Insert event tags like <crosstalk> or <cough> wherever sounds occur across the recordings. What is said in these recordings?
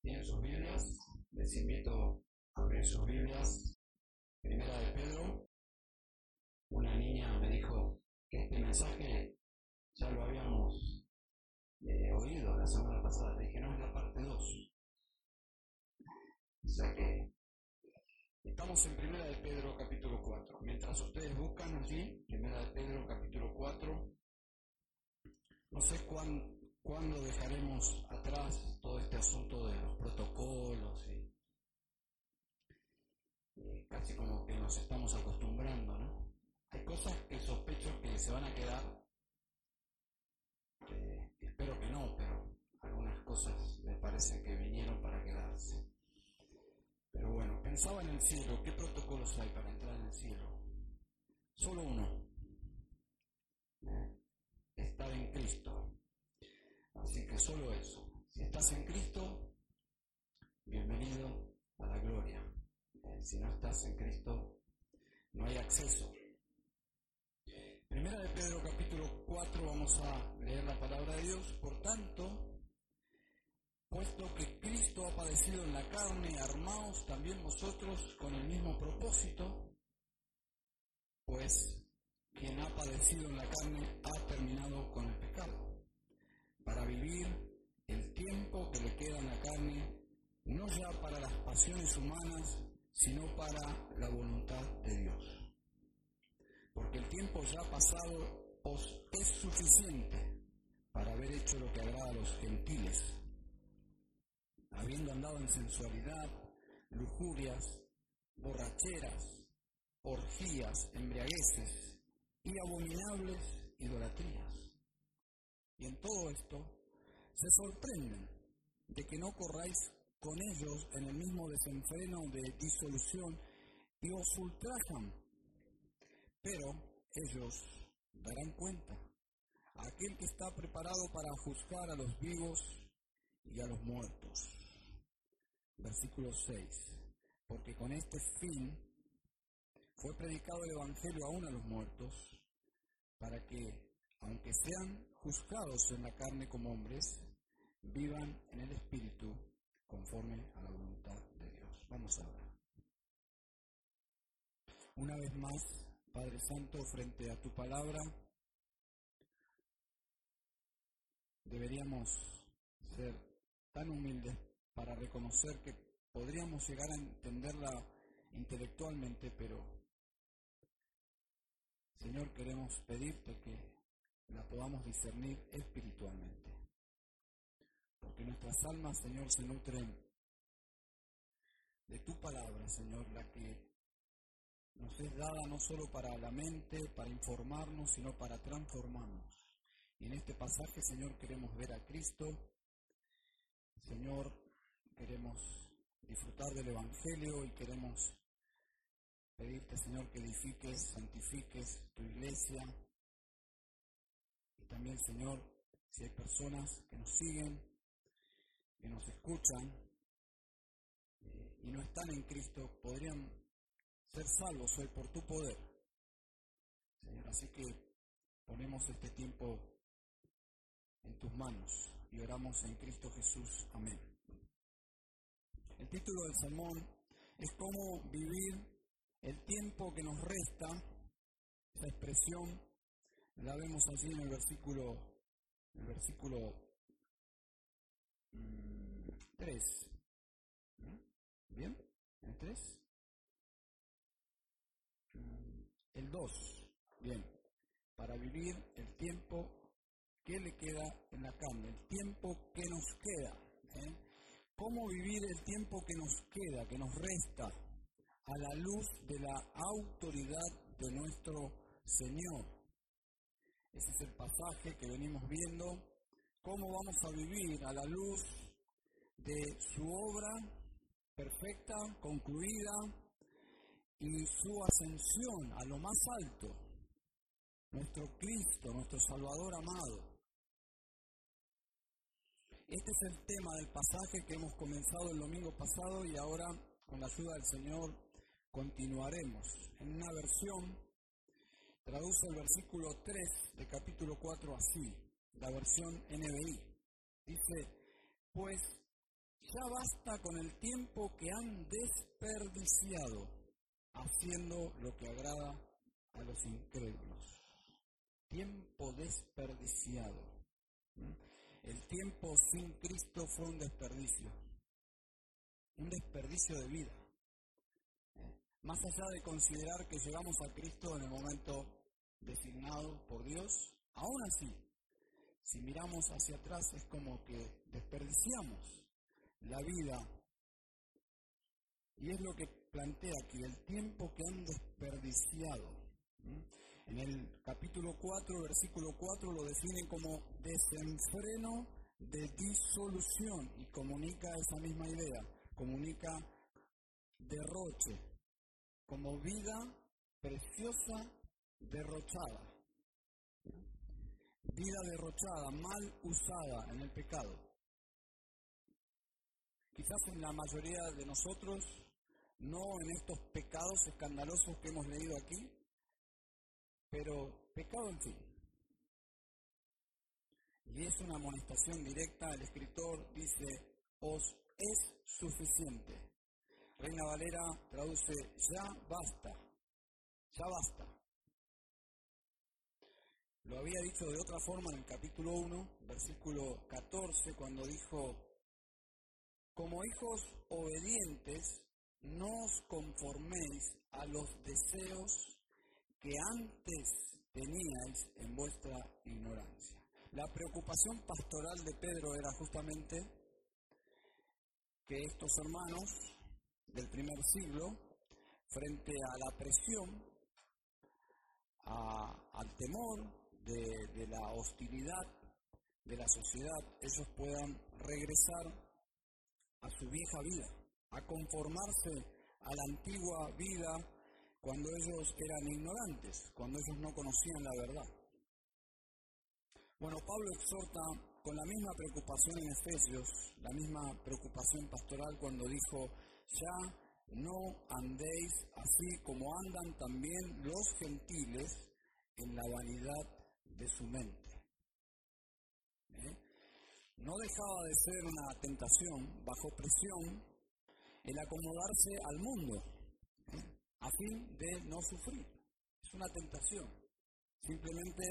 tienen sus Biblias, les invito a abrir sus Biblias. Primera de Pedro, una niña me dijo que este mensaje ya lo habíamos eh, oído la semana pasada. Le dije, no, es la parte 2. O sea que estamos en Primera de Pedro capítulo 4. Mientras ustedes buscan allí, Primera de Pedro capítulo 4, no sé cuándo dejaremos atrás todo este asunto de los protocolos y, casi como que nos estamos acostumbrando, ¿no? Hay cosas que sospecho que se van a quedar, espero que no, pero algunas cosas me parece que vinieron para quedarse. Pero bueno, pensaba en el cielo, ¿qué protocolos hay para entrar en el cielo? Solo uno, estar en Cristo. Así que solo eso. Si estás en Cristo, bienvenido a la gloria. Eh, si no estás en Cristo, no hay acceso. Primera de Pedro capítulo 4 vamos a leer la palabra de Dios. Por tanto, puesto que Cristo ha padecido en la carne, armaos también vosotros con el mismo propósito, pues quien ha padecido en la carne ha terminado con el pecado, para vivir el tiempo que le queda en la carne, no ya para las pasiones humanas, sino para la voluntad de Dios. Porque el tiempo ya pasado os es suficiente para haber hecho lo que agrada a los gentiles, habiendo andado en sensualidad, lujurias, borracheras, orgías, embriagueces y abominables idolatrías. Y en todo esto se sorprenden de que no corráis con ellos en el mismo desenfreno de disolución y os ultrajan. Pero ellos darán cuenta a aquel que está preparado para juzgar a los vivos y a los muertos. Versículo 6. Porque con este fin fue predicado el Evangelio aún a los muertos, para que, aunque sean juzgados en la carne como hombres, vivan en el Espíritu conforme a la voluntad de Dios. Vamos a ver. Una vez más, Padre Santo, frente a tu palabra, deberíamos ser tan humildes para reconocer que podríamos llegar a entenderla intelectualmente, pero Señor, queremos pedirte que la podamos discernir espiritualmente. Porque nuestras almas, Señor, se nutren de tu palabra, Señor, la que nos es dada no solo para la mente, para informarnos, sino para transformarnos. Y en este pasaje, Señor, queremos ver a Cristo. Señor, queremos disfrutar del Evangelio y queremos pedirte, Señor, que edifiques, santifiques tu iglesia. También, Señor, si hay personas que nos siguen, que nos escuchan eh, y no están en Cristo, podrían ser salvos hoy por tu poder. Señor, así que ponemos este tiempo en tus manos y oramos en Cristo Jesús. Amén. El título del sermón es cómo vivir el tiempo que nos resta, esa expresión la vemos allí en el versículo, el versículo 3. Mm, ¿Bien? ¿El 3? Mm, el 2. Bien. Para vivir el tiempo que le queda en la carne, el tiempo que nos queda. ¿eh? ¿Cómo vivir el tiempo que nos queda, que nos resta? a la luz de la autoridad de nuestro Señor. Ese es el pasaje que venimos viendo, cómo vamos a vivir a la luz de su obra perfecta, concluida, y su ascensión a lo más alto, nuestro Cristo, nuestro Salvador amado. Este es el tema del pasaje que hemos comenzado el domingo pasado y ahora, con la ayuda del Señor, continuaremos. En una versión traduce el versículo 3 de capítulo 4 así, la versión NBI. Dice, pues Ya basta con el tiempo que han desperdiciado haciendo lo que agrada a los incrédulos. Tiempo desperdiciado. El tiempo sin Cristo fue un desperdicio. Un desperdicio de vida. Más allá de considerar que llegamos a Cristo en el momento designado por Dios, aún así, si miramos hacia atrás es como que desperdiciamos la vida. Y es lo que plantea aquí, el tiempo que han desperdiciado. En el capítulo 4, versículo 4, lo definen como desenfreno de disolución y comunica esa misma idea, comunica derroche, como vida preciosa derrochada. Vida derrochada, mal usada en el pecado. Quizás en la mayoría de nosotros, no en estos pecados escandalosos que hemos leído aquí, pero pecado en fin. Y es una amonestación directa, el escritor dice, os es suficiente Reina Valera traduce, ya basta, ya basta. Lo había dicho de otra forma en el capítulo 1, versículo 14, cuando dijo, como hijos obedientes, no os conforméis a los deseos que antes teníais en vuestra ignorancia. La preocupación pastoral de Pedro era justamente que estos hermanos del primer siglo, frente a la presión, al temor de, la hostilidad de la sociedad, ellos puedan regresar a su vieja vida, a conformarse a la antigua vida cuando ellos eran ignorantes, cuando ellos no conocían la verdad. Bueno, Pablo exhorta con la misma preocupación en Efesios, la misma preocupación pastoral cuando dijo, ya no andéis así como andan también los gentiles en la vanidad de su mente. ¿Eh? No dejaba de ser una tentación, bajo presión, el acomodarse al mundo, ¿eh? a fin de no sufrir. Es una tentación. Simplemente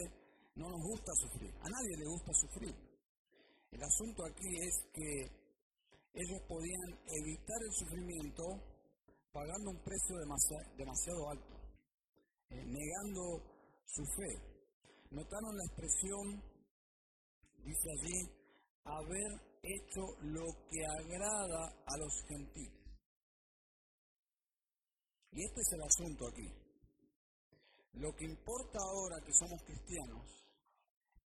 no nos gusta sufrir. A nadie le gusta sufrir. El asunto aquí es que ellos podían evitar el sufrimiento pagando un precio demasiado, alto, eh, negando su fe. Notaron la expresión, dice allí, haber hecho lo que agrada a los gentiles. Y este es el asunto aquí. Lo que importa ahora que somos cristianos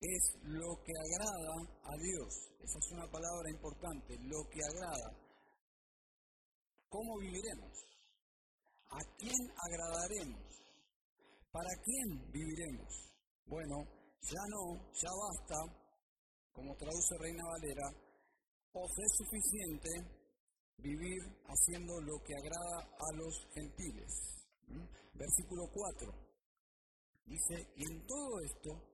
es lo que agrada a Dios. Esa es una palabra importante, lo que agrada. ¿Cómo viviremos? ¿A quién agradaremos? ¿Para quién viviremos? Bueno, ya no, ya basta, como traduce Reina Valera, os es suficiente vivir haciendo lo que agrada a los gentiles. Versículo 4 dice, y en todo esto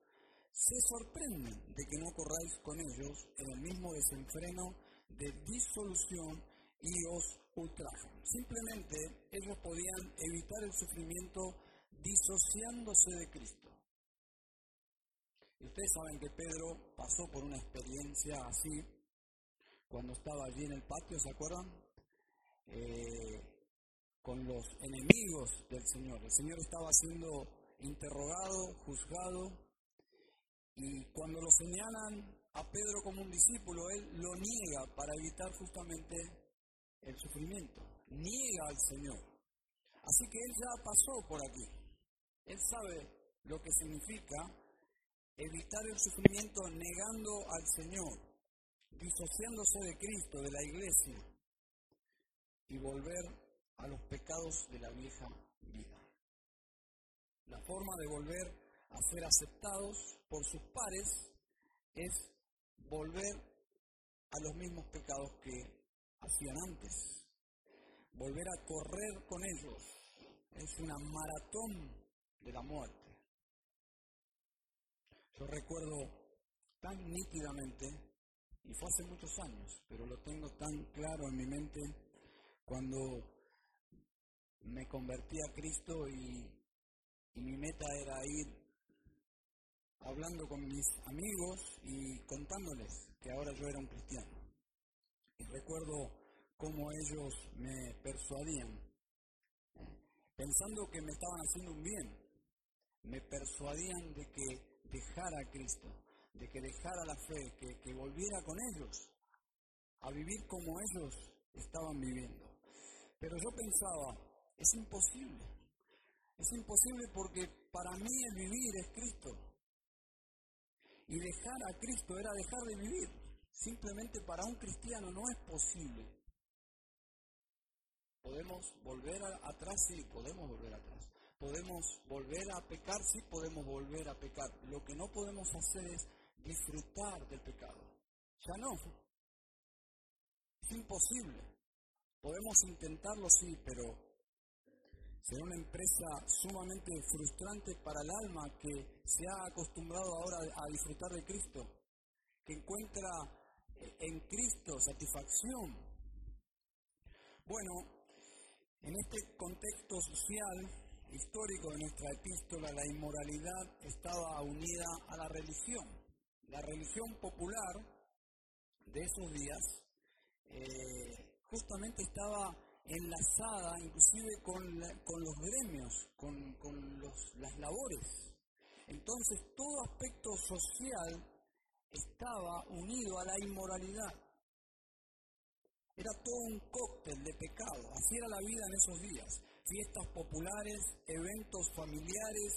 se sorprenden de que no corráis con ellos en el mismo desenfreno de disolución y os ultrajan. Simplemente ellos podían evitar el sufrimiento disociándose de Cristo. Y ustedes saben que Pedro pasó por una experiencia así cuando estaba allí en el patio, ¿se acuerdan? Eh, con los enemigos del Señor. El Señor estaba siendo interrogado, juzgado, y cuando lo señalan a Pedro como un discípulo, él lo niega para evitar justamente el sufrimiento. Niega al Señor. Así que él ya pasó por aquí. Él sabe lo que significa evitar el sufrimiento negando al Señor, disociándose de Cristo, de la iglesia, y volver a los pecados de la vieja vida. La forma de volver a ser aceptados por sus pares es volver a los mismos pecados que hacían antes, volver a correr con ellos. Es una maratón de la muerte. Yo recuerdo tan nítidamente, Y fue hace muchos años, pero lo tengo tan claro en mi mente cuando me convertí a Cristo y, mi meta era ir hablando con mis amigos y contándoles que ahora yo era un cristiano. Y recuerdo cómo ellos me persuadían, pensando que me estaban haciendo un bien, me persuadían de que dejara a Cristo, de que dejara la fe, que, que volviera con ellos a vivir como ellos estaban viviendo. Pero yo pensaba, es imposible. Es imposible porque para mí el vivir es Cristo. Y dejar a Cristo era dejar de vivir. Simplemente para un cristiano no es posible. Podemos volver atrás, sí, podemos volver atrás. Podemos volver a pecar, sí, podemos volver a pecar. Lo que no podemos hacer es disfrutar del pecado. Ya no. Es imposible. Podemos intentarlo, sí, pero Será una empresa sumamente frustrante para el alma que se ha acostumbrado ahora a disfrutar de Cristo, que encuentra eh, en Cristo satisfacción. Bueno, en este contexto social, histórico de nuestra epístola, la inmoralidad estaba unida a la religión. La religión popular de esos días eh, justamente estaba enlazada inclusive con, con los gremios, con, con los, las labores. Entonces todo aspecto social estaba unido a la inmoralidad. Era todo un cóctel de pecado. Así era la vida en esos días. Fiestas populares, eventos familiares,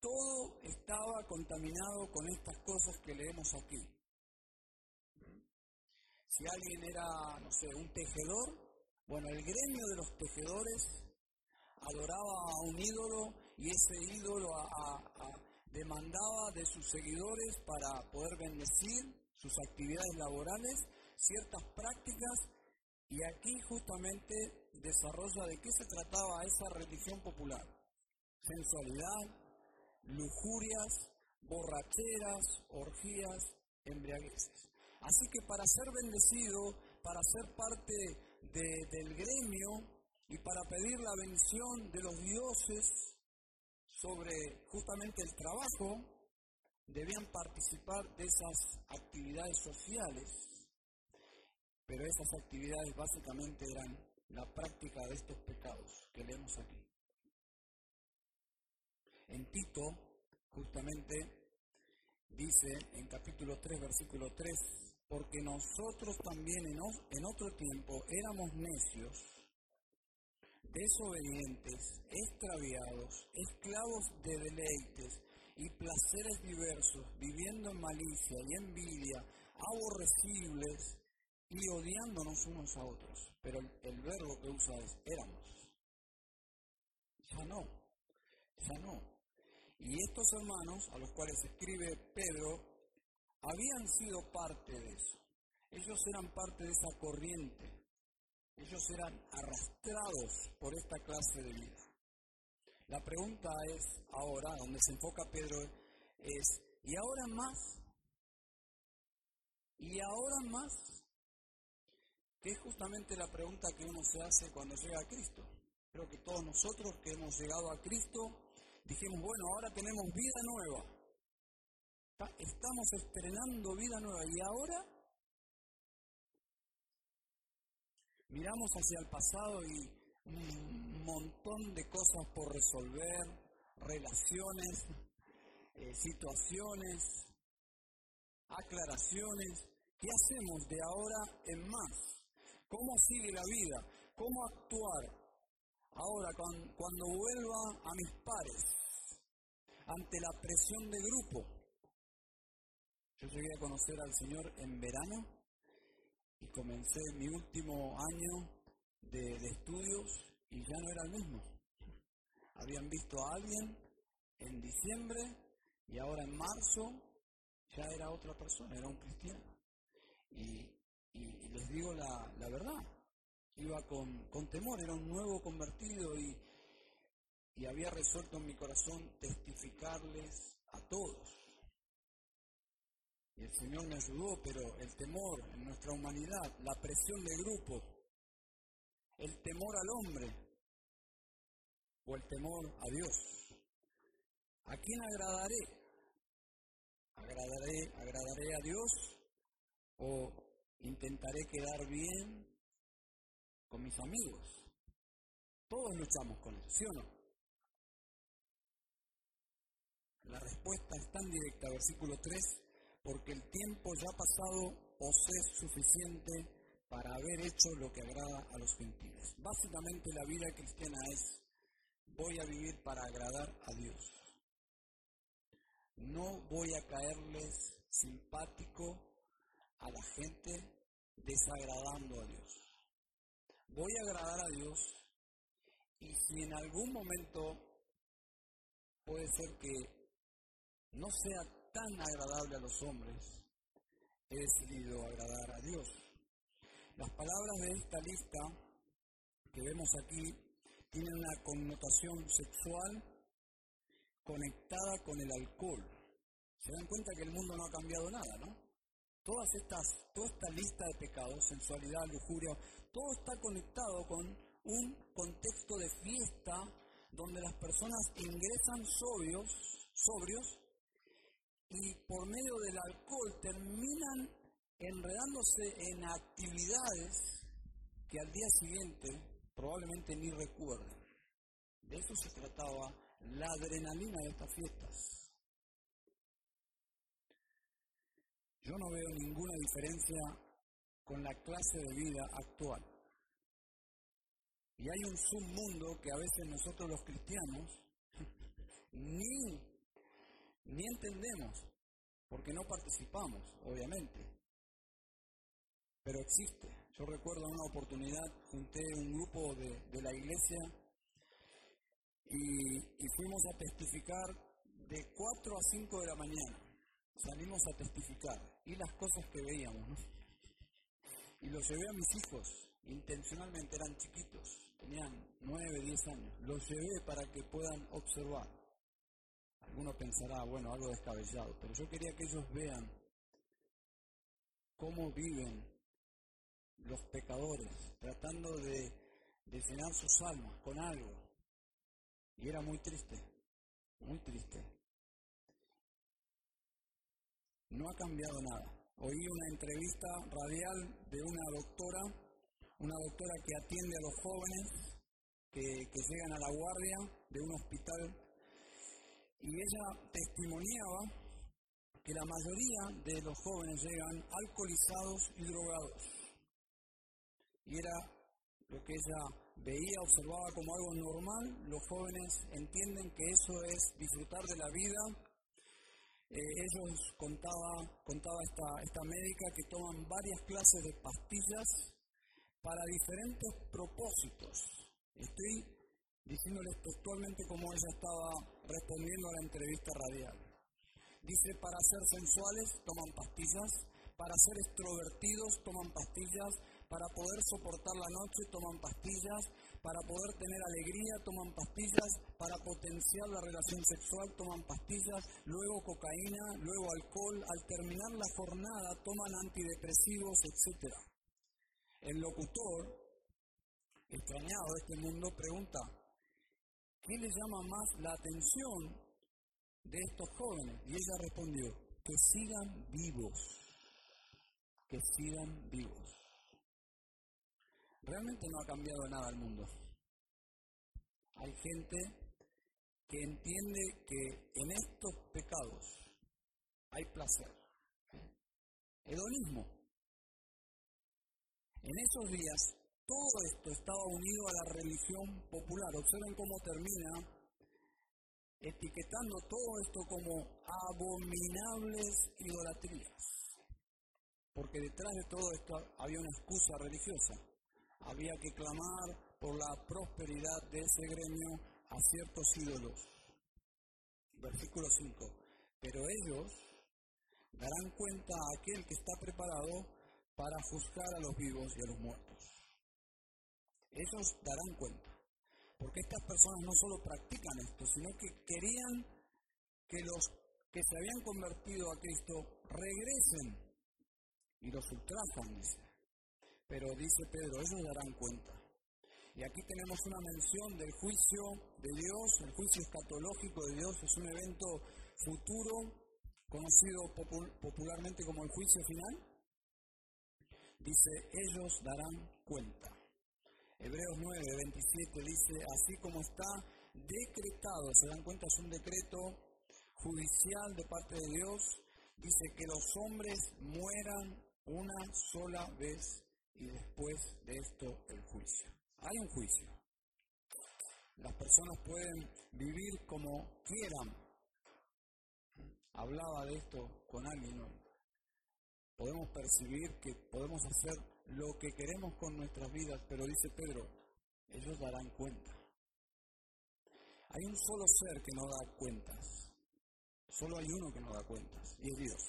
todo estaba contaminado con estas cosas que leemos aquí. Si alguien era, no sé, un tejedor, bueno, el gremio de los tejedores adoraba a un ídolo y ese ídolo demandaba de sus seguidores para poder bendecir sus actividades laborales ciertas prácticas y aquí justamente desarrolla de qué se trataba esa religión popular. Sensualidad, lujurias, borracheras, orgías, embriagueces. Así que para ser bendecido, para ser parte del gremio y para pedir la bendición de los dioses sobre justamente el trabajo, debían participar de esas actividades sociales, pero esas actividades básicamente eran la práctica de estos pecados que leemos aquí. En Tito, justamente, dice en capítulo 3, versículo 3, porque nosotros también en, otro tiempo éramos necios, desobedientes, extraviados, esclavos de deleites y placeres diversos, viviendo en malicia y envidia, aborrecibles y odiándonos unos a otros. Pero el, verbo que usa es éramos. Ya no, ya no. Y estos hermanos a los cuales escribe Pedro habían sido parte de eso. Ellos eran parte de esa corriente. Ellos eran arrastrados por esta clase de vida. La pregunta es ahora, donde se enfoca Pedro, es, ¿y ahora más? ¿Y ahora más? Que es justamente la pregunta que uno se hace cuando llega a Cristo. Creo que todos nosotros que hemos llegado a Cristo dijimos, bueno, ahora tenemos vida nueva. Estamos estrenando vida nueva y ahora miramos hacia el pasado y un montón de cosas por resolver, relaciones, eh, situaciones, aclaraciones. ¿Qué hacemos de ahora en más? ¿Cómo sigue la vida? ¿Cómo actuar ahora cuando vuelva a mis pares ante la presión de grupo? Yo llegué a conocer al Señor en verano y comencé mi último año de, estudios y ya no era el mismo. Habían visto a alguien en diciembre y ahora en marzo ya era otra persona, era un cristiano. Y, les digo la, verdad, iba con, con, temor, era un nuevo convertido y, y había resuelto en mi corazón testificarles a todos y el Señor me ayudó, pero el temor en nuestra humanidad, la presión de grupo, el temor al hombre o el temor a Dios. ¿A quién agradaré? ¿Agradaré, agradaré a Dios o intentaré quedar bien con mis amigos? Todos luchamos con eso, ¿sí o no? La respuesta es tan directa, versículo 3, porque el tiempo ya pasado os es suficiente para haber hecho lo que agrada a los gentiles. Básicamente la vida cristiana es, voy a vivir para agradar a Dios. No voy a caerles simpático a la gente desagradando a Dios. Voy a agradar a Dios y si en algún momento puede ser que no sea tan agradable a los hombres, he decidido agradar a Dios. Las palabras de esta lista que vemos aquí tienen una connotación sexual conectada con el alcohol. Se dan cuenta que el mundo no ha cambiado nada, ¿no? Todas estas, toda esta lista de pecados, sensualidad, lujuria, todo está conectado con un contexto de fiesta donde las personas ingresan sobrios, sobrios y por medio del alcohol terminan enredándose en actividades que al día siguiente probablemente ni recuerden. De eso se trataba la adrenalina de estas fiestas. Yo no veo ninguna diferencia con la clase de vida actual. Y hay un submundo que a veces nosotros los cristianos <laughs> ni ni entendemos, porque no participamos, obviamente. Pero existe. Yo recuerdo una oportunidad, junté un grupo de, la iglesia y, fuimos a testificar de 4 a 5 de la mañana. Salimos a testificar y las cosas que veíamos. Y los llevé a mis hijos, intencionalmente eran chiquitos, tenían 9, 10 años. Los llevé para que puedan observar. Uno pensará, bueno, algo descabellado, pero yo quería que ellos vean cómo viven los pecadores, tratando de, de llenar sus almas con algo. Y era muy triste, muy triste. No ha cambiado nada. Oí una entrevista radial de una doctora, una doctora que atiende a los jóvenes que llegan a la guardia de un hospital y ella testimoniaba que la mayoría de los jóvenes llegan alcoholizados y drogados. Y era lo que ella veía, observaba como algo normal. Los jóvenes entienden que eso es disfrutar de la vida. Eh, ellos contaba, contaba esta, esta médica que toman varias clases de pastillas para diferentes propósitos. Estoy diciéndoles textualmente cómo ella estaba respondiendo a la entrevista radial. Dice, para ser sensuales toman pastillas, para ser extrovertidos toman pastillas, para poder soportar la noche toman pastillas, para poder tener alegría toman pastillas, para potenciar la relación sexual toman pastillas, luego cocaína, luego alcohol, al terminar la jornada toman antidepresivos, etc. El locutor, extrañado de este mundo, pregunta, ¿qué le llama más la atención de estos jóvenes? Y ella respondió, que sigan vivos, que sigan vivos. Realmente no ha cambiado nada el mundo. Hay gente que entiende que en estos pecados hay placer. Hedonismo. En esos días todo esto estaba unido a la religión popular. Observen cómo termina etiquetando todo esto como abominables idolatrías. Porque detrás de todo esto había una excusa religiosa. Había que clamar por la prosperidad de ese gremio a ciertos ídolos. Versículo 5. Pero ellos darán cuenta a aquel que está preparado para juzgar a los vivos y a los muertos. Ellos darán cuenta. Porque estas personas no solo practican esto, sino que querían que los que se habían convertido a Cristo regresen y los ultrajan, dice. Pero dice Pedro, ellos darán cuenta. Y aquí tenemos una mención del juicio de Dios, el juicio escatológico de Dios, es un evento futuro, conocido popularmente como el juicio final. Dice, ellos darán cuenta. Hebreos 9, 27 dice, así como está decretado, se dan cuenta, es un decreto judicial de parte de Dios, dice que los hombres mueran una sola vez y después de esto el juicio. Hay un juicio. Las personas pueden vivir como quieran. Hablaba de esto con alguien. Podemos percibir que podemos hacer lo que queremos con nuestras vidas, pero dice Pedro, ellos darán cuenta. Hay un solo ser que no da cuentas. Solo hay uno que no da cuentas, y es Dios.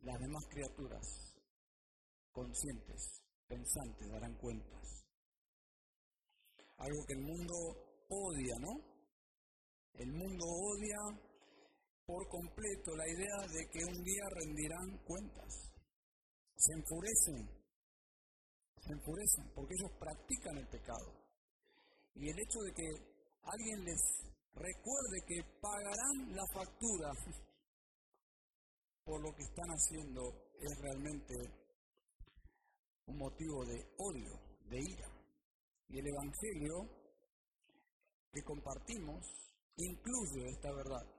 Las demás criaturas conscientes, pensantes, darán cuentas. Algo que el mundo odia, ¿no? El mundo odia por completo la idea de que un día rendirán cuentas. Se enfurecen, se enfurecen porque ellos practican el pecado. Y el hecho de que alguien les recuerde que pagarán la factura por lo que están haciendo es realmente un motivo de odio, de ira. Y el Evangelio que compartimos incluye esta verdad.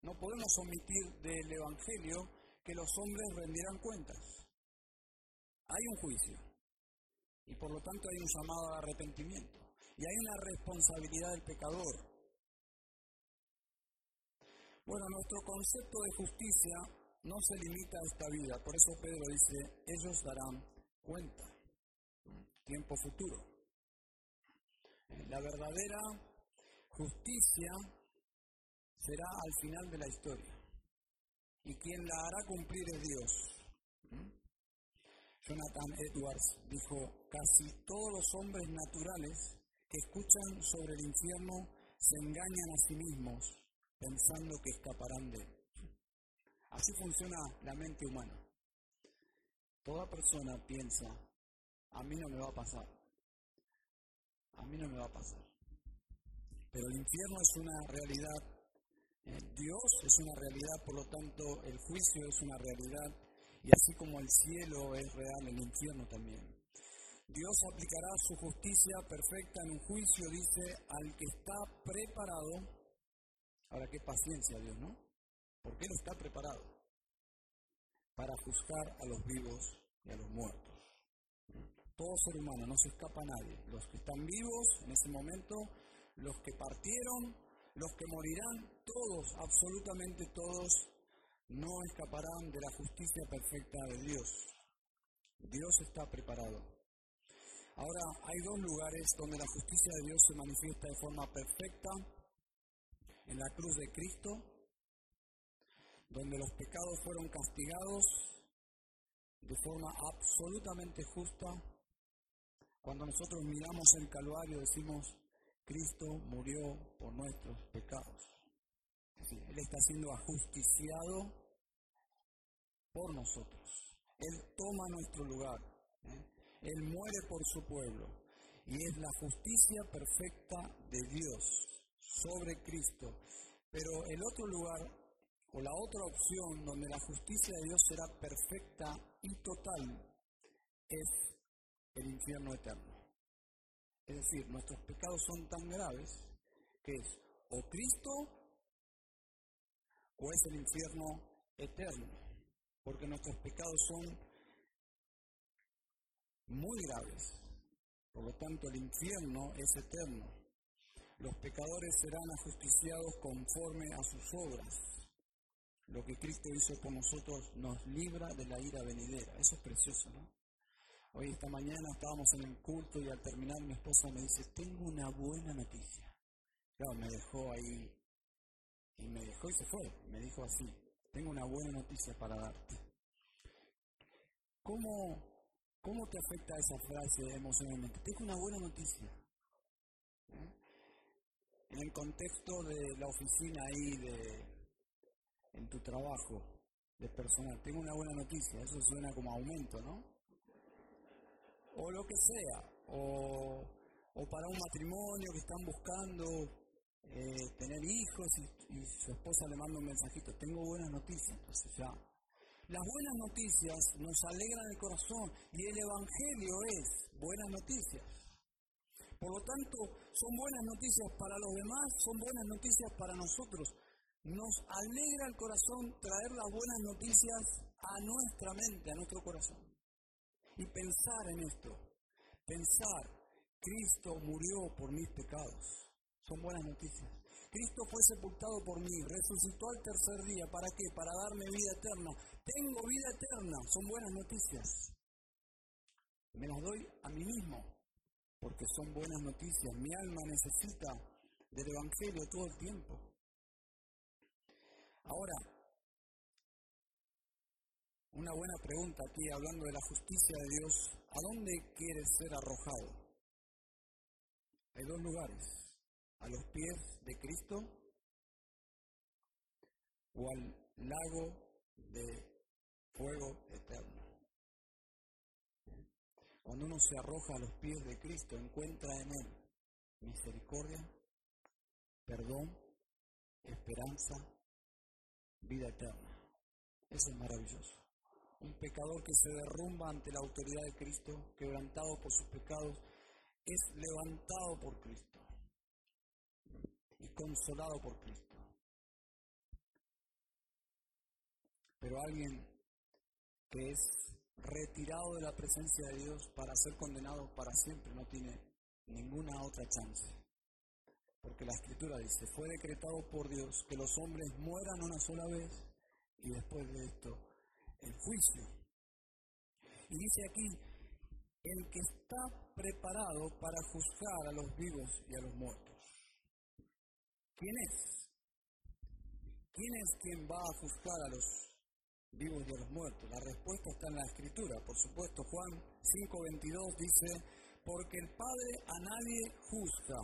No podemos omitir del Evangelio que los hombres rendirán cuentas. Hay un juicio. Y por lo tanto hay un llamado al arrepentimiento. Y hay una responsabilidad del pecador. Bueno, nuestro concepto de justicia no se limita a esta vida, por eso Pedro dice, ellos darán cuenta, tiempo futuro. La verdadera justicia será al final de la historia. Y quien la hará cumplir es Dios. Jonathan Edwards dijo, casi todos los hombres naturales que escuchan sobre el infierno se engañan a sí mismos pensando que escaparán de él. Así funciona la mente humana. Toda persona piensa, a mí no me va a pasar, a mí no me va a pasar. Pero el infierno es una realidad, eh, Dios es una realidad, por lo tanto el juicio es una realidad, y así como el cielo es real, el infierno también. Dios aplicará su justicia perfecta en un juicio, dice, al que está preparado Ahora, qué paciencia Dios, ¿no? Porque Él está preparado para juzgar a los vivos y a los muertos. Todo ser humano, no se escapa a nadie. Los que están vivos en ese momento, los que partieron, los que morirán, todos, absolutamente todos, no escaparán de la justicia perfecta de Dios. Dios está preparado. Ahora, hay dos lugares donde la justicia de Dios se manifiesta de forma perfecta en la cruz de Cristo, donde los pecados fueron castigados de forma absolutamente justa. Cuando nosotros miramos el Calvario decimos, Cristo murió por nuestros pecados. Él está siendo ajusticiado por nosotros. Él toma nuestro lugar. ¿eh? Él muere por su pueblo. Y es la justicia perfecta de Dios sobre Cristo. Pero el otro lugar o la otra opción donde la justicia de Dios será perfecta y total es el infierno eterno. Es decir, nuestros pecados son tan graves que es o Cristo o es el infierno eterno, porque nuestros pecados son muy graves. Por lo tanto, el infierno es eterno los pecadores serán ajusticiados conforme a sus obras. Lo que Cristo hizo por nosotros nos libra de la ira venidera. Eso es precioso, ¿no? Hoy esta mañana estábamos en el culto y al terminar mi esposa me dice, tengo una buena noticia. Claro, me dejó ahí y me dejó y se fue. Me dijo así, tengo una buena noticia para darte. ¿Cómo, cómo te afecta esa frase emocionalmente? Tengo una buena noticia. En el contexto de la oficina ahí de en tu trabajo de personal. Tengo una buena noticia, eso suena como aumento, ¿no? O lo que sea, o, para un matrimonio que están buscando eh, tener hijos y, y, su esposa le manda un mensajito, tengo buenas noticias, entonces ya. Las buenas noticias nos alegran el corazón y el Evangelio es buenas noticias. Por lo tanto, son buenas noticias para los demás, son buenas noticias para nosotros. Nos alegra el corazón traer las buenas noticias a nuestra mente, a nuestro corazón. Y pensar en esto. Pensar, Cristo murió por mis pecados. Son buenas noticias. Cristo fue sepultado por mí, resucitó al tercer día. ¿Para qué? Para darme vida eterna. Tengo vida eterna. Son buenas noticias. Me las doy a mí mismo porque son buenas noticias. Mi alma necesita del Evangelio todo el tiempo. Ahora, una buena pregunta aquí hablando de la justicia de Dios. ¿A dónde quieres ser arrojado? Hay dos lugares. A los pies de Cristo o al lago de fuego eterno. Cuando uno se arroja a los pies de Cristo, encuentra en Él misericordia, perdón, esperanza, vida eterna. Eso es maravilloso. Un pecador que se derrumba ante la autoridad de Cristo, quebrantado por sus pecados, es levantado por Cristo consolado por Cristo. Pero alguien que es retirado de la presencia de Dios para ser condenado para siempre, no tiene ninguna otra chance. Porque la escritura dice, fue decretado por Dios que los hombres mueran una sola vez y después de esto el juicio. Y dice aquí, el que está preparado para juzgar a los vivos y a los muertos. ¿Quién es? ¿Quién es quien va a juzgar a los vivos de los muertos? La respuesta está en la escritura, por supuesto. Juan 5:22 dice, porque el Padre a nadie juzga.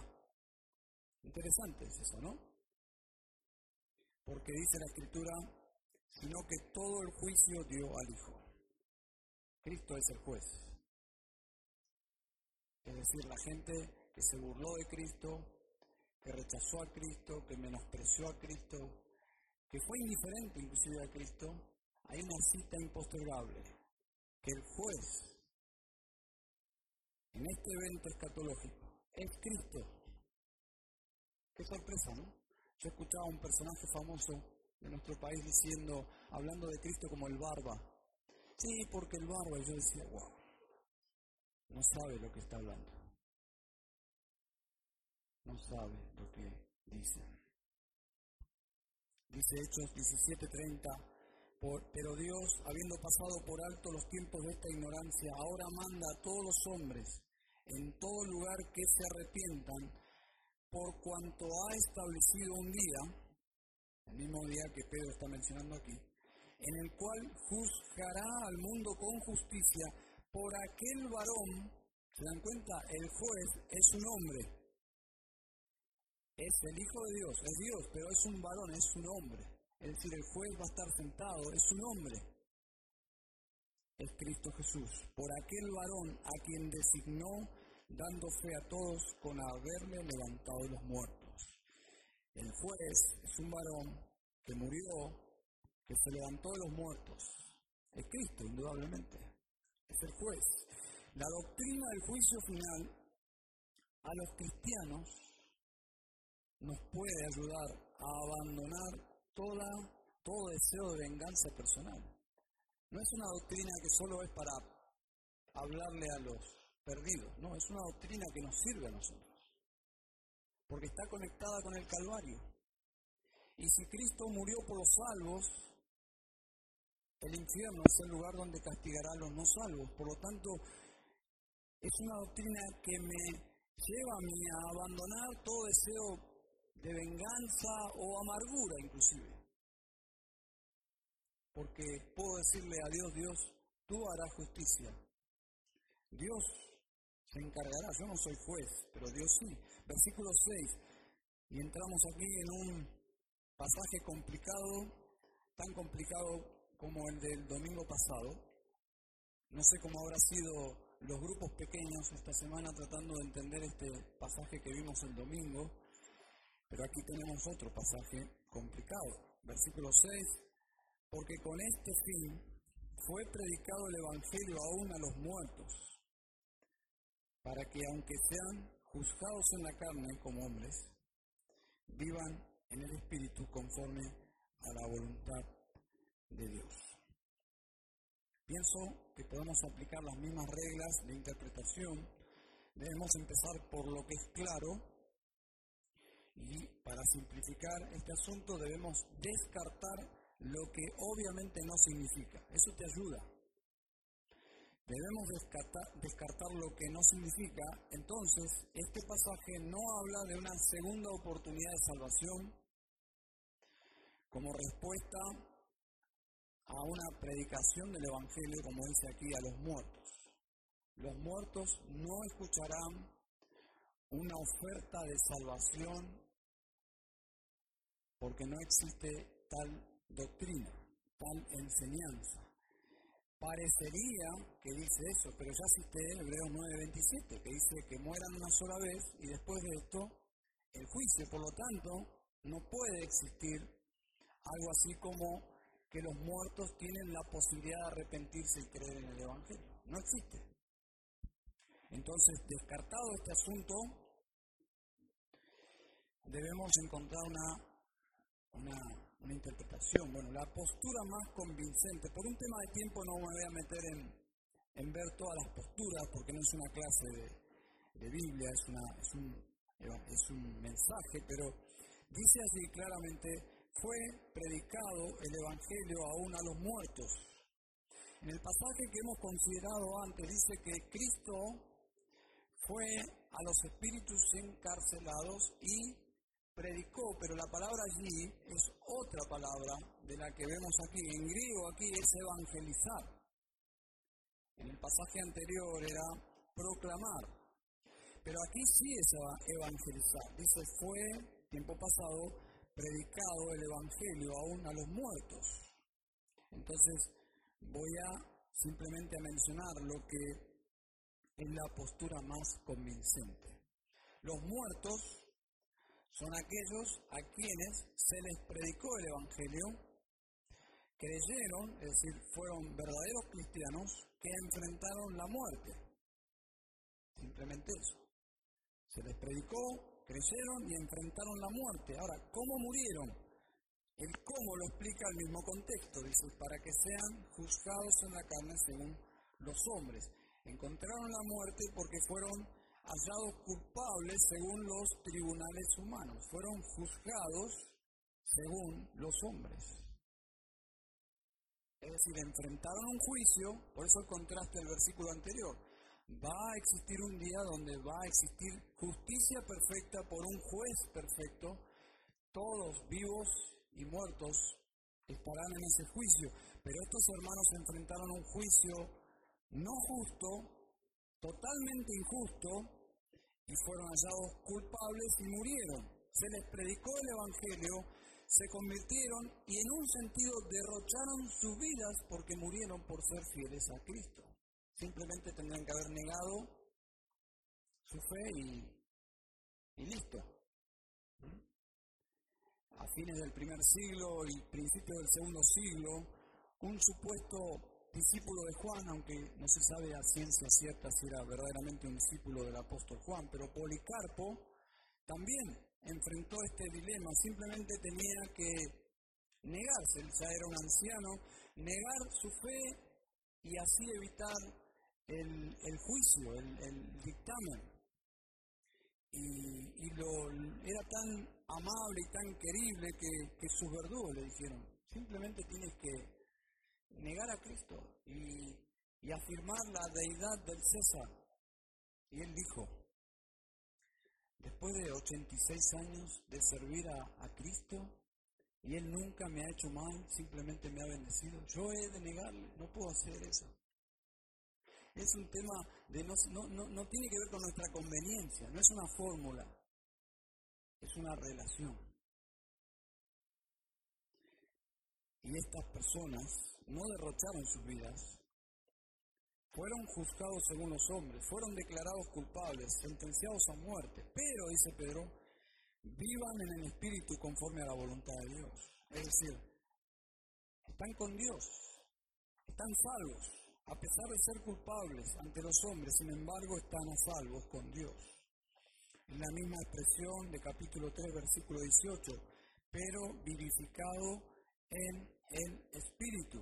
Interesante es eso, ¿no? Porque dice la escritura, sino que todo el juicio dio al Hijo. Cristo es el juez. Es decir, la gente que se burló de Cristo, que rechazó a Cristo, que menospreció a Cristo, que fue indiferente inclusive a Cristo, hay una cita impostergable, que el juez en este evento escatológico es Cristo. Qué sorpresa, ¿no? Yo escuchaba a un personaje famoso de nuestro país diciendo, hablando de Cristo como el barba. Sí, porque el barba, y yo decía, wow, no sabe lo que está hablando. No sabe lo que dice. Dice Hechos 17:30, pero Dios, habiendo pasado por alto los tiempos de esta ignorancia, ahora manda a todos los hombres en todo lugar que se arrepientan, por cuanto ha establecido un día, el mismo día que Pedro está mencionando aquí, en el cual juzgará al mundo con justicia por aquel varón, ¿se dan cuenta? El juez es un hombre, es el Hijo de Dios, es Dios, pero es un varón, es un hombre. Es decir, el juez va a estar sentado, es un hombre. Es Cristo Jesús, por aquel varón a quien designó, dando fe a todos con haberle levantado de los muertos. El juez es un varón que murió, que se levantó de los muertos. Es Cristo, indudablemente. Es el juez. La doctrina del juicio final a los cristianos nos puede ayudar a abandonar toda, todo deseo de venganza personal. No es una doctrina que solo es para hablarle a los perdidos, no, es una doctrina que nos sirve a nosotros, porque está conectada con el Calvario. Y si Cristo murió por los salvos, el infierno es el lugar donde castigará a los no salvos. Por lo tanto, es una doctrina que me lleva a mí a abandonar todo deseo de venganza o amargura inclusive. Porque puedo decirle a Dios, Dios, tú harás justicia. Dios se encargará, yo no soy juez, pero Dios sí. Versículo 6, y entramos aquí en un pasaje complicado tan complicado como el del domingo pasado. No sé cómo habrá sido los grupos pequeños esta semana tratando de entender este pasaje que vimos el domingo, pero aquí tenemos otro pasaje complicado. Versículo 6, porque con este fin fue predicado el Evangelio aún a los muertos, para que aunque sean juzgados en la carne como hombres, vivan en el Espíritu conforme a la voluntad de Dios. Pienso que podemos aplicar las mismas reglas de interpretación. Debemos empezar por lo que es claro y para simplificar este asunto debemos descartar lo que obviamente no significa. Eso te ayuda. Debemos descartar, lo que no significa. Entonces, este pasaje no habla de una segunda oportunidad de salvación como respuesta a una predicación del Evangelio, como dice aquí, a los muertos. Los muertos no escucharán una oferta de salvación porque no existe tal doctrina, tal enseñanza. Parecería que dice eso, pero ya cité Hebreos 9:27, que dice que mueran una sola vez y después de esto el juicio. Por lo tanto, no puede existir algo así como que los muertos tienen la posibilidad de arrepentirse y creer en el Evangelio. No existe. Entonces, descartado este asunto, debemos encontrar una, una una interpretación. Bueno, la postura más convincente, por un tema de tiempo no me voy a meter en, ver todas las posturas, porque no es una clase de, Biblia, es, una, es, un, es un mensaje, pero dice así claramente, fue predicado el Evangelio aún a los muertos. En el pasaje que hemos considerado antes dice que Cristo fue a los espíritus encarcelados y predicó, pero la palabra allí es otra palabra de la que vemos aquí. En griego aquí es evangelizar. En el pasaje anterior era proclamar. Pero aquí sí es evangelizar. Dice, fue, tiempo pasado, predicado el Evangelio aún a los muertos. Entonces, voy a simplemente a mencionar lo que es la postura más convincente. Los muertos son aquellos a quienes se les predicó el Evangelio, creyeron, es decir, fueron verdaderos cristianos que enfrentaron la muerte. Simplemente eso. Se les predicó, creyeron y enfrentaron la muerte. Ahora, ¿cómo murieron? El cómo lo explica el mismo contexto, dice, para que sean juzgados en la carne según los hombres. Encontraron la muerte porque fueron hallados culpables según los tribunales humanos, fueron juzgados según los hombres. Es decir, enfrentaron un juicio, por eso el contraste del versículo anterior. Va a existir un día donde va a existir justicia perfecta por un juez perfecto. Todos vivos y muertos estarán en ese juicio. Pero estos hermanos enfrentaron un juicio no justo, totalmente injusto y fueron hallados culpables y murieron. Se les predicó el Evangelio, se convirtieron y en un sentido derrocharon sus vidas porque murieron por ser fieles a Cristo. Simplemente tendrían que haber negado su fe y, y listo. A fines del primer siglo y principios del segundo siglo, un supuesto discípulo de Juan, aunque no se sabe a ciencia cierta si era verdaderamente un discípulo del apóstol Juan, pero Policarpo también enfrentó este dilema, simplemente tenía que negarse, él ya era un anciano, negar su fe y así evitar el, juicio, el, dictamen. Y, lo, era tan amable y tan querible que, que sus verdugos le dijeron, simplemente tienes que negar a Cristo y, afirmar la deidad del César. Y él dijo, después de 86 años de servir a, Cristo, y Él nunca me ha hecho mal, simplemente me ha bendecido. Yo he de negarle, no puedo hacer eso. Es un tema de no, no, no tiene que ver con nuestra conveniencia, no es una fórmula, es una relación. y estas personas no derrocharon sus vidas, fueron juzgados según los hombres, fueron declarados culpables, sentenciados a muerte, pero, dice Pedro, vivan en el Espíritu conforme a la voluntad de Dios. Es decir, están con Dios, están salvos, a pesar de ser culpables ante los hombres, sin embargo están a salvos con Dios. En la misma expresión de capítulo 3, versículo 18, pero vivificado en el Espíritu.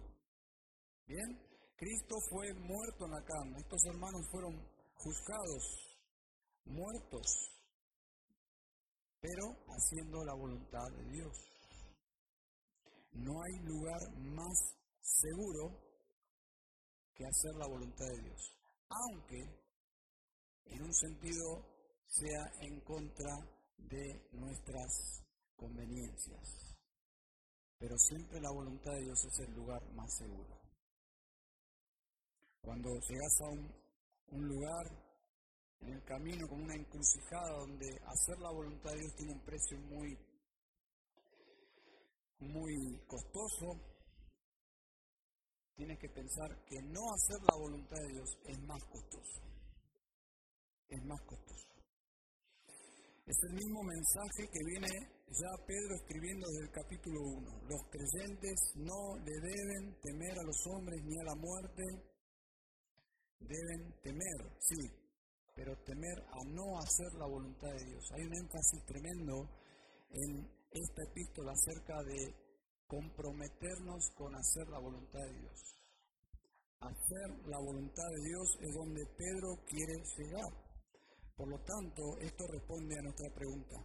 Bien, Cristo fue muerto en la carne, estos hermanos fueron juzgados, muertos, pero haciendo la voluntad de Dios. No hay lugar más seguro que hacer la voluntad de Dios, aunque en un sentido sea en contra de nuestras conveniencias. Pero siempre la voluntad de Dios es el lugar más seguro. Cuando llegas a un, lugar en el camino como una encrucijada donde hacer la voluntad de Dios tiene un precio muy, muy costoso, tienes que pensar que no hacer la voluntad de Dios es más costoso. Es más costoso. Es el mismo mensaje que viene ya Pedro escribiendo desde el capítulo 1. Los creyentes no le deben temer a los hombres ni a la muerte. Deben temer, sí, pero temer a no hacer la voluntad de Dios. Hay un énfasis tremendo en esta epístola acerca de comprometernos con hacer la voluntad de Dios. Hacer la voluntad de Dios es donde Pedro quiere llegar. Por lo tanto, esto responde a nuestra pregunta.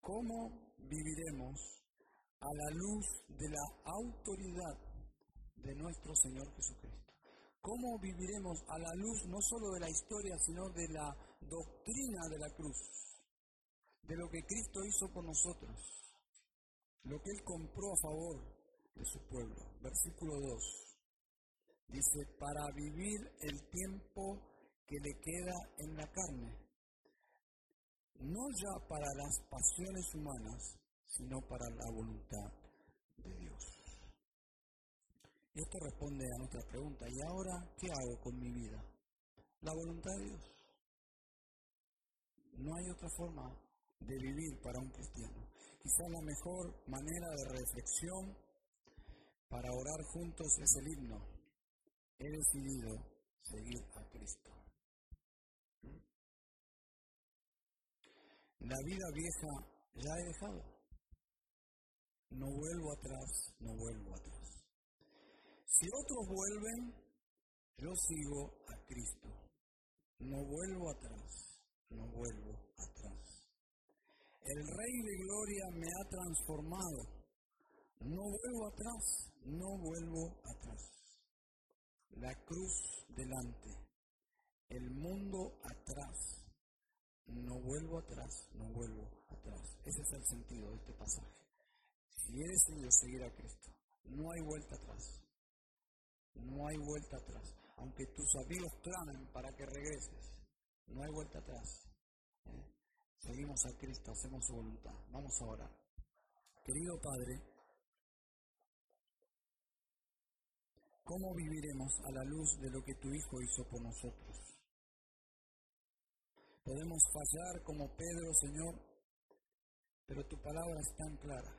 ¿Cómo viviremos a la luz de la autoridad de nuestro Señor Jesucristo? ¿Cómo viviremos a la luz no solo de la historia, sino de la doctrina de la cruz? De lo que Cristo hizo por nosotros, lo que Él compró a favor de su pueblo. Versículo 2. Dice, para vivir el tiempo que le queda en la carne, no ya para las pasiones humanas, sino para la voluntad de Dios. Esto responde a nuestra pregunta. ¿Y ahora qué hago con mi vida? La voluntad de Dios. No hay otra forma de vivir para un cristiano. Quizá la mejor manera de reflexión para orar juntos es el himno. He decidido seguir a Cristo. La vida vieja ya he dejado. No vuelvo atrás, no vuelvo atrás. Si otros vuelven, yo sigo a Cristo. No vuelvo atrás, no vuelvo atrás. El Rey de Gloria me ha transformado. No vuelvo atrás, no vuelvo atrás. La cruz delante, el mundo atrás. No vuelvo atrás, no vuelvo atrás. Ese es el sentido de este pasaje. Si he decidido seguir a Cristo, no hay vuelta atrás. No hay vuelta atrás. Aunque tus amigos clamen para que regreses, no hay vuelta atrás. ¿eh? Seguimos a Cristo, hacemos su voluntad. Vamos a orar. Querido Padre, ¿cómo viviremos a la luz de lo que tu Hijo hizo por nosotros? Podemos fallar como Pedro, Señor, pero tu palabra es tan clara.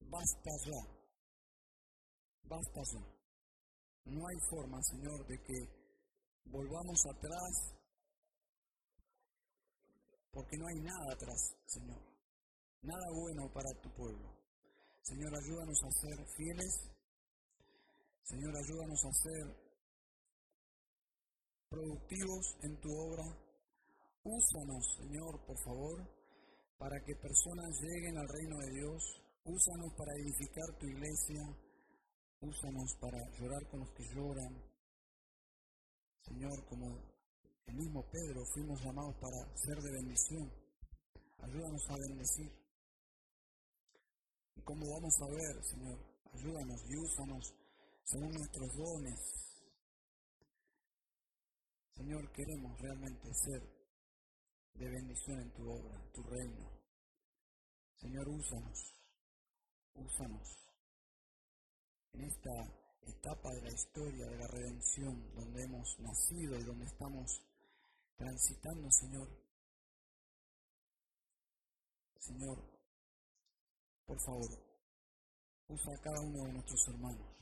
Basta ya. Basta ya. No hay forma, Señor, de que volvamos atrás, porque no hay nada atrás, Señor. Nada bueno para tu pueblo. Señor, ayúdanos a ser fieles. Señor, ayúdanos a ser productivos en tu obra. Úsanos, Señor, por favor, para que personas lleguen al reino de Dios. Úsanos para edificar tu iglesia. Úsanos para llorar con los que lloran. Señor, como el mismo Pedro, fuimos llamados para ser de bendición. Ayúdanos a bendecir. ¿Y cómo vamos a ver, Señor? Ayúdanos y úsanos según nuestros dones. Señor, queremos realmente ser de bendición en tu obra, tu reino. Señor, úsanos, úsanos en esta etapa de la historia de la redención, donde hemos nacido y donde estamos transitando, Señor. Señor, por favor, usa a cada uno de nuestros hermanos,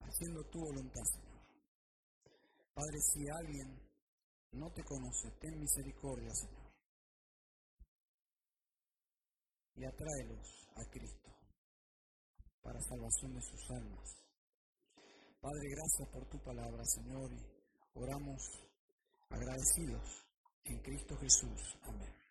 haciendo tu voluntad, Señor. Padre, si alguien no te conoce, ten misericordia, Señor. Y atráelos a Cristo para salvación de sus almas. Padre, gracias por tu palabra, Señor, y oramos agradecidos en Cristo Jesús. Amén.